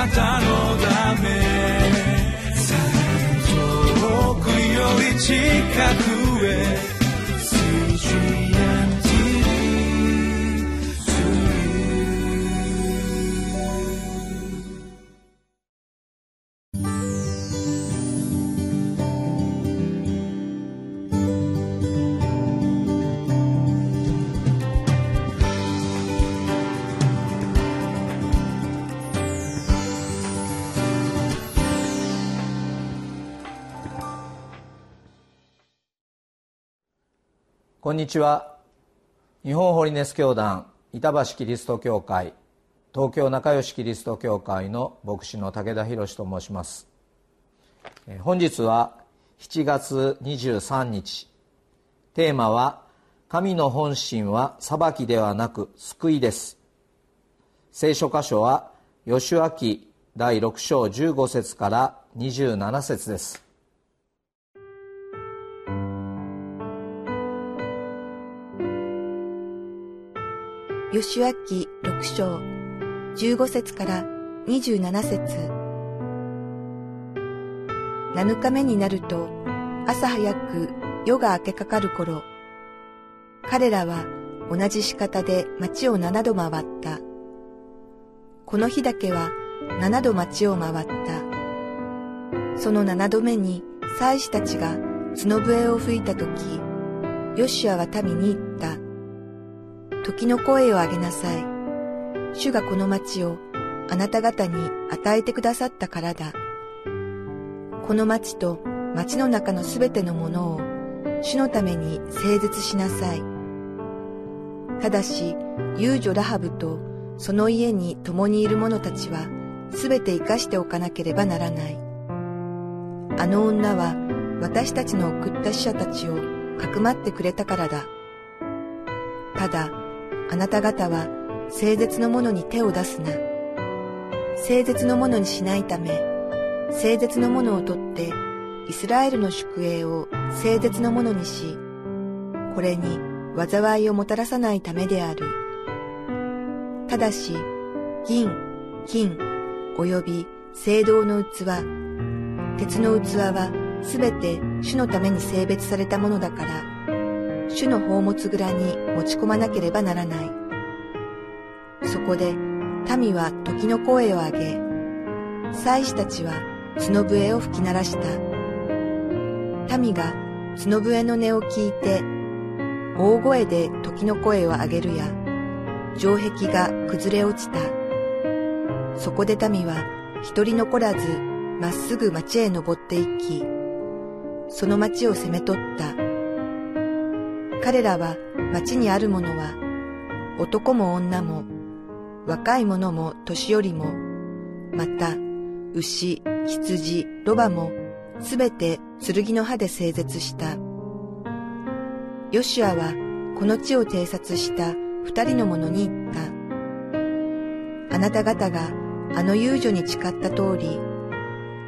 なたのため。遠くより近く。こんにちは。日本ホリネス教団板橋キリスト教会東京仲良しキリスト教会の牧師の武田博と申します。本日は7月23日。テーマは神の本心は裁きではなく救いです。聖書箇所は吉脇第6章15節から27節です。吉明六章十五節から二十七節七日目になると朝早く夜が明けかかる頃彼らは同じ仕方で町を七度回った。この日だけは七度町を回った。その七度目に祭司たちが角笛を吹いたとき、ヨシアは民に言った。時の声を上げなさい。主がこの町をあなた方に与えてくださったからだ。この町と町の中のすべてのものを主のために整絶しなさい。ただし、遊女ラハブとその家に共にいる者たちはすべて生かしておかなければならない。あの女は私たちの送った死者たちをかくまってくれたからだ。ただ、あなた方は聖絶のものに手を出すな。聖絶のものにしないため、聖絶のものをとってイスラエルの宿営を聖絶のものにし、これに災いをもたらさないためである。ただし、銀、金、及び聖堂の器、鉄の器はすべて主のために性別されたものだから、主の宝物蔵に持ち込まなければならない。そこで民は時の声を上げ、祭司たちは角笛を吹き鳴らした。民が角笛の音を聞いて、大声で時の声を上げるや、城壁が崩れ落ちた。そこで民は一人残らずまっすぐ町へ登っていき、その町を攻め取った。彼らは町にあるものは、男も女も、若い者も年寄りも、また、牛、羊、ロバも、すべて剣の刃で整絶した。ヨシュアは、この地を偵察した二人の者に言った。あなた方があの遊女に誓った通り、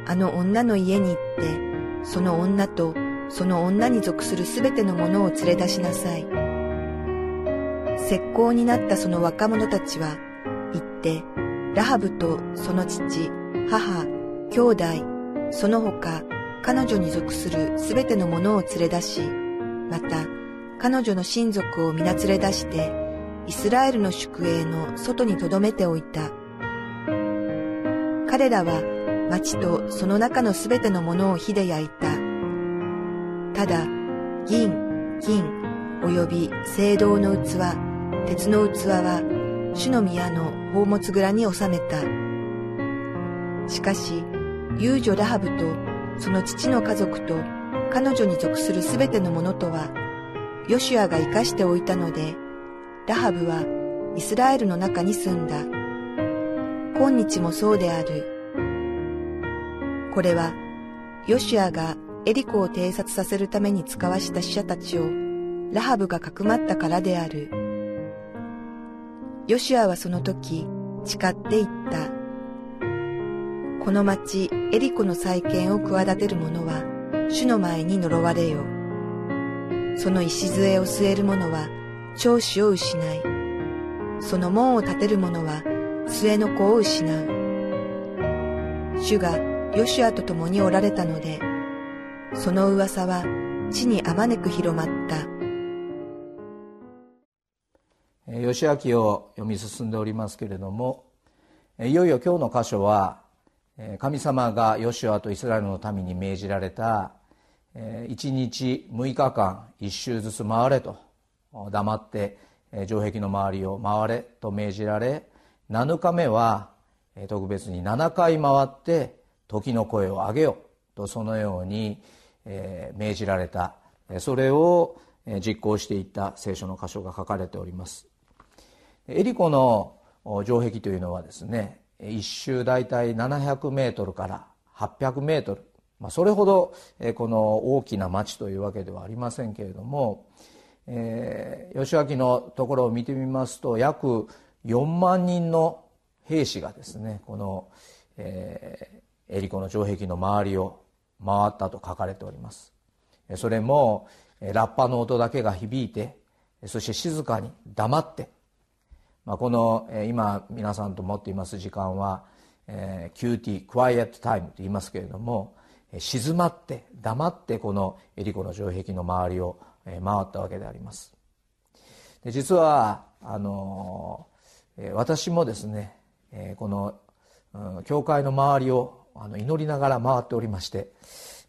あの女の家に行って、その女とその女に属するすべてのものを連れ出しなさい。石膏になったその若者たちは、行って、ラハブとその父、母、兄弟、その他、彼女に属するすべてのものを連れ出し、また、彼女の親族を皆連れ出して、イスラエルの宿営の外に留めておいた。彼らは町とその中のすべてのものを火で焼いた。ただ、銀、金、及び青銅の器、鉄の器は、主の宮の宝物蔵に収めた。しかし、遊女ラハブとその父の家族と彼女に属するすべてのものとは、ヨシュアが生かしておいたので、ラハブはイスラエルの中に住んだ。今日もそうである。これは、ヨシュアがエリコを偵察させるために使わした死者たちをラハブがかくまったからである。ヨシュアはその時誓って言った。この町エリコの再建を企てる者は主の前に呪われよ。その礎を据える者は長子を失い、その門を建てる者は末の子を失う。主がヨシュアと共におられたので、その噂は地にあまねく広まった。吉明を読み進んでおりますけれどもいよいよ今日の箇所は神様がヨシュアとイスラエルの民に命じられた1日6日間1周ずつ回れと黙って城壁の周りを回れと命じられ7日目は特別に7回回って時の声を上げよとそのように命じられた。それを実行していった聖書の箇所が書かれております。エリコの城壁というのはですね一周大体700メートルから800メートル、まあ、それほどこの大きな町というわけではありませんけれども、えー、吉脇のところを見てみますと約4万人の兵士がですねこの、えー、エリコの城壁の周りを回ったと書かれております。それもラッパの音だけが響いてそして静かに黙ってまあ、この、今皆さんと持っています時間は、えー、QT クワイエットタイムと言いますけれども、静まって黙ってこのエリコの城壁の周りを、回ったわけであります。で実はあの、私もですね、この、教会の周りをあの祈りながら回っておりまして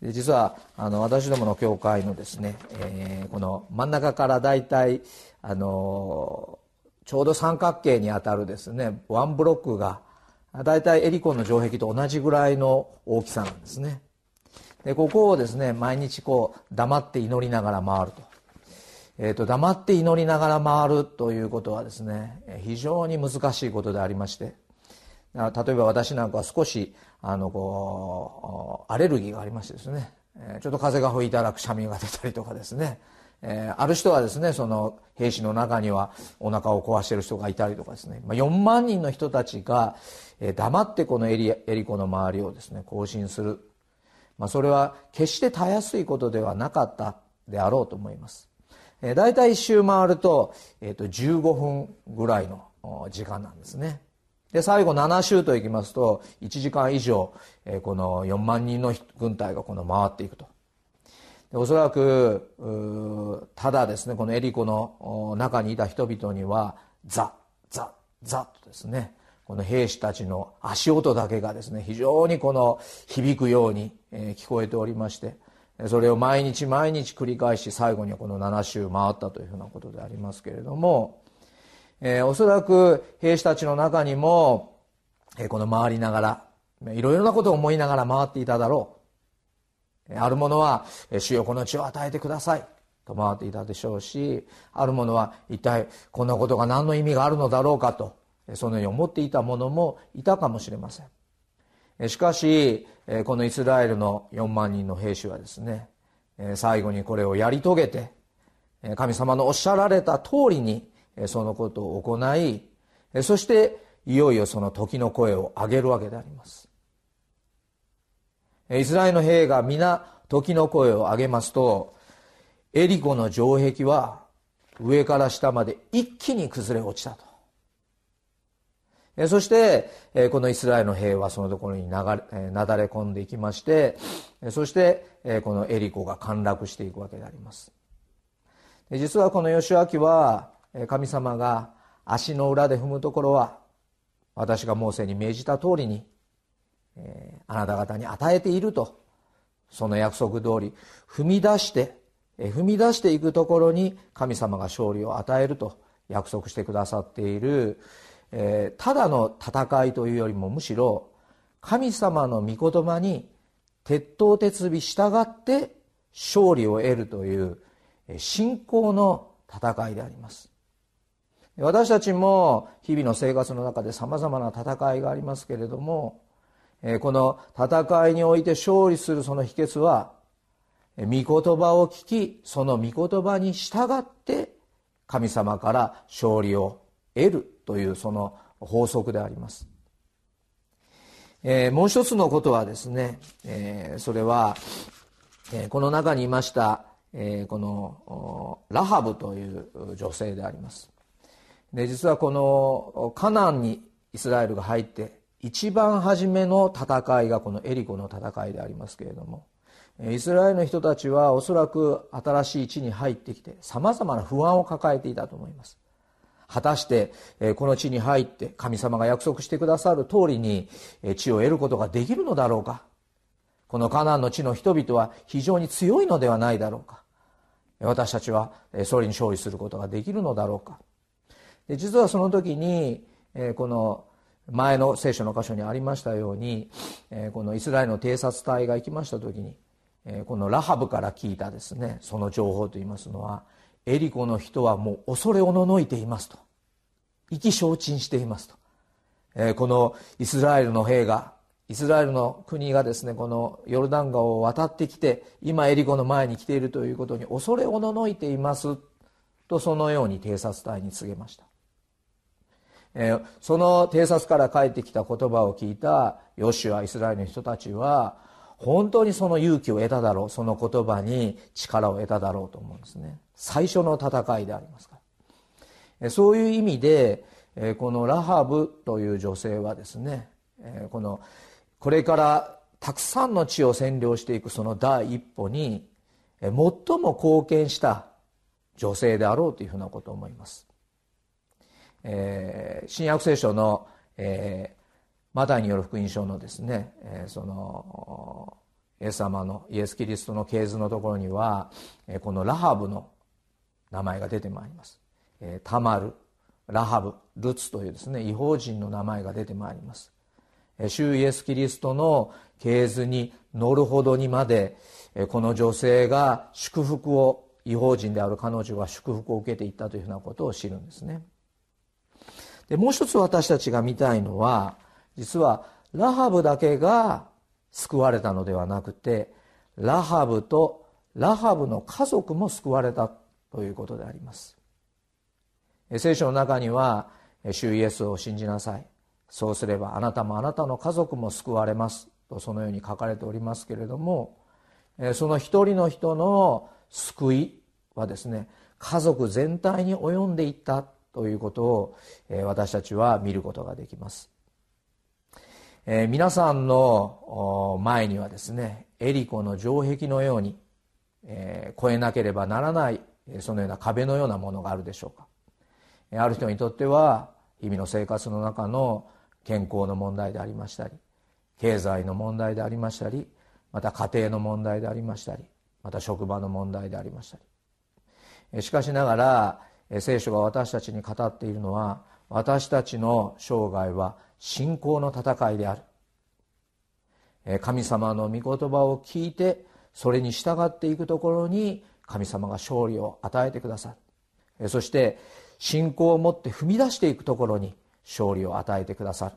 実はあの私どもの教会のですね、えー、この真ん中から大体あのちょうど三角形にあたるですねワンブロックが大体エリコンの城壁と同じぐらいの大きさなんですね。でここをですね毎日こう黙って祈りながら回ると,、えーと、黙って祈りながら回るということはですね非常に難しいことでありまして。例えば私なんかは少しあのこうアレルギーがありましてですね。ちょっと風が吹いたらくしゃみが出たりとかですね。えー、ある人はですねその兵士の中にはお腹を壊している人がいたりとかですね、まあ、4万人の人たちが、えー、黙ってこのエリエリコの周りをですね行進する、まあ、それは決してたやすいことではなかったであろうと思います、えー、大体1周回ると,、えー、と15分ぐらいの時間なんですね。で最後7周といきますと1時間以上、え、この4万人の軍隊がこの回っていくと。でおそらくただですねこのエリコの中にいた人々にはザザザとですねこの兵士たちの足音だけがですね非常にこの響くように聞こえておりましてそれを毎日毎日繰り返し最後にはこの7周回ったというふうなことでありますけれども、えー、おそらく兵士たちの中にも、えー、この回りながらいろいろなことを思いながら回っていただろう。ある者は「主よこの地を与えてください」と回っていたでしょうしある者は一体こんなことが何の意味があるのだろうかとそのように思っていた者もいたかもしれません。しかしこのイスラエルの4万人の兵士はですね最後にこれをやり遂げて神様のおっしゃられた通りにそのことを行いそしていよいよその時の声を上げるわけであります。イスラエルの兵が皆時の声を上げますとエリコの城壁は上から下まで一気に崩れ落ちたと。そしてこのイスラエルの兵はそのところになだれ込んでいきましてそしてこのエリコが陥落していくわけであります。実はこの義明は神様が足の裏で踏むところは私がモーセに命じた通りに、あなた方に与えているとその約束通り踏み出して、踏み出していくところに神様が勝利を与えると約束してくださっている、ただの戦いというよりもむしろ神様の御言葉に鉄頭鉄尾従って勝利を得るという信仰の戦いであります。私たちも日々の生活の中でさまざまな戦いがありますけれどもこの戦いにおいて勝利するその秘訣は御言葉を聞きその御言葉に従って神様から勝利を得るというその法則であります、もう一つのことはですね、それは、この中にいました、このラハブという女性であります。で実はこのカナンにイスラエルが入って一番初めの戦いがこのエリコの戦いでありますけれどもイスラエルの人たちはおそらく新しい地に入ってきてさまざまな不安を抱えていたと思います。果たしてこの地に入って神様が約束してくださる通りに地を得ることができるのだろうか。このカナンの地の人々は非常に強いのではないだろうか。私たちはそれに勝利することができるのだろうか。で実はその時にこの前の聖書の箇所にありましたようにこのイスラエルの偵察隊が行きました時にこのラハブから聞いたですねその情報といいますのはエリコの人はもう恐れおののいていますと。意気消沈していますと。このイスラエルの兵がイスラエルの国がですねこのヨルダン川を渡ってきて今エリコの前に来ているということに恐れおののいていますとそのように偵察隊に告げました。その偵察から帰ってきた言葉を聞いたヨシュアイスラエルの人たちは本当にその勇気を得ただろうその言葉に力を得ただろうと思うんですね。最初の戦いでありますから、そういう意味で、このラハブという女性はですね、このこれからたくさんの地を占領していくその第一歩に最も貢献した女性であろうというふうなことを思います。えー、新約聖書の、えー、マタイによる福音書のですね、えー、そのイエス様のイエス・キリストの系図のところには、えー、このラハブの名前が出てまいります、えー、タマルラハブルツというですね違法人の名前が出てまいります。主イエス・キリストの系図に乗るほどにまでこの女性が祝福を違法人である彼女が祝福を受けていったというふうなことを知るんですね。でもう一つ私たちが見たいのは実はラハブだけが救われたのではなくてラハブとラハブの家族も救われたということであります。聖書の中には「主イエスを信じなさい」そうすればあなたもあなたの家族も救われます。とそのように書かれておりますけれどもその一人の人の救いはですね家族全体に及んでいった。ということをえ私たちは見ることができます、え、皆さんの前にはですねエリコの城壁のように、えー、越えなければならないそのような壁のようなものがあるでしょうか。ある人にとっては日々の生活の中の健康の問題でありましたり経済の問題でありましたりまた家庭の問題でありましたりまた職場の問題でありましたり。しかしながら聖書が私たちに語っているのは私たちの生涯は信仰の戦いである。神様の御言葉を聞いてそれに従っていくところに神様が勝利を与えてくださる。そして信仰を持って踏み出していくところに勝利を与えてくださ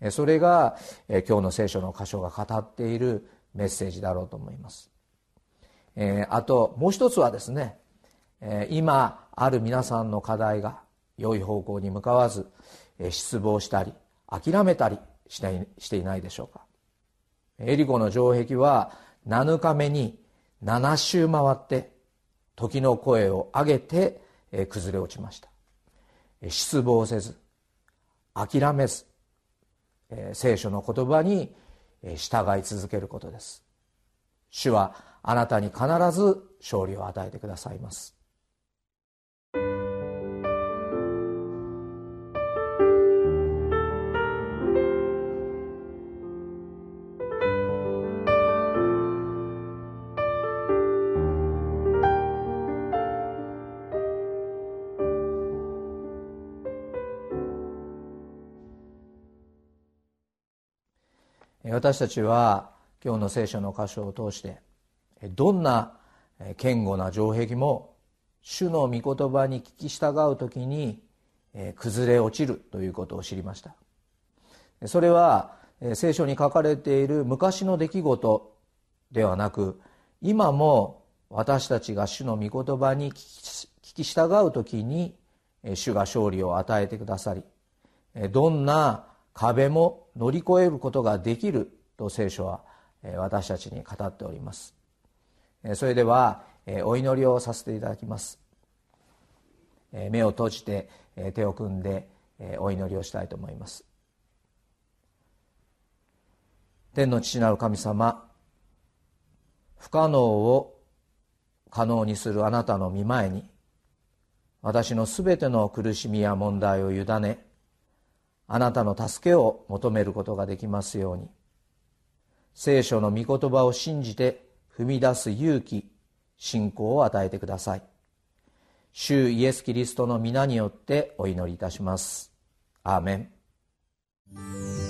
る。それが今日の聖書の箇所が語っているメッセージだろうと思います。あともう一つはですね今ある皆さんの課題が良い方向に向かわず失望したり諦めたりしていないでしょうか。エリコの城壁は7日目に7周回って時の声を上げて崩れ落ちました。失望せず諦めず聖書の言葉に従い続けることです。主はあなたに必ず勝利を与えてくださいます。私たちは今日の聖書の箇所を通してどんな堅固な城壁も主の御言葉に聞き従う時に崩れ落ちるということを知りました。それは聖書に書かれている昔の出来事ではなく今も私たちが主の御言葉に聞き従う時に主が勝利を与えてくださりどんな壁も乗り越えることができると聖書は私たちに語っております。それではお祈りをさせていただきます。目を閉じて手を組んでお祈りをしたいと思います。天の父なる神様不可能を可能にするあなたの御前に私のすべての苦しみや問題を委ねあなたの助けを求めることができますように。聖書の御言葉を信じて踏み出す勇気信仰を与えてください。主イエス・キリストの皆によってお祈りいたします。アーメン。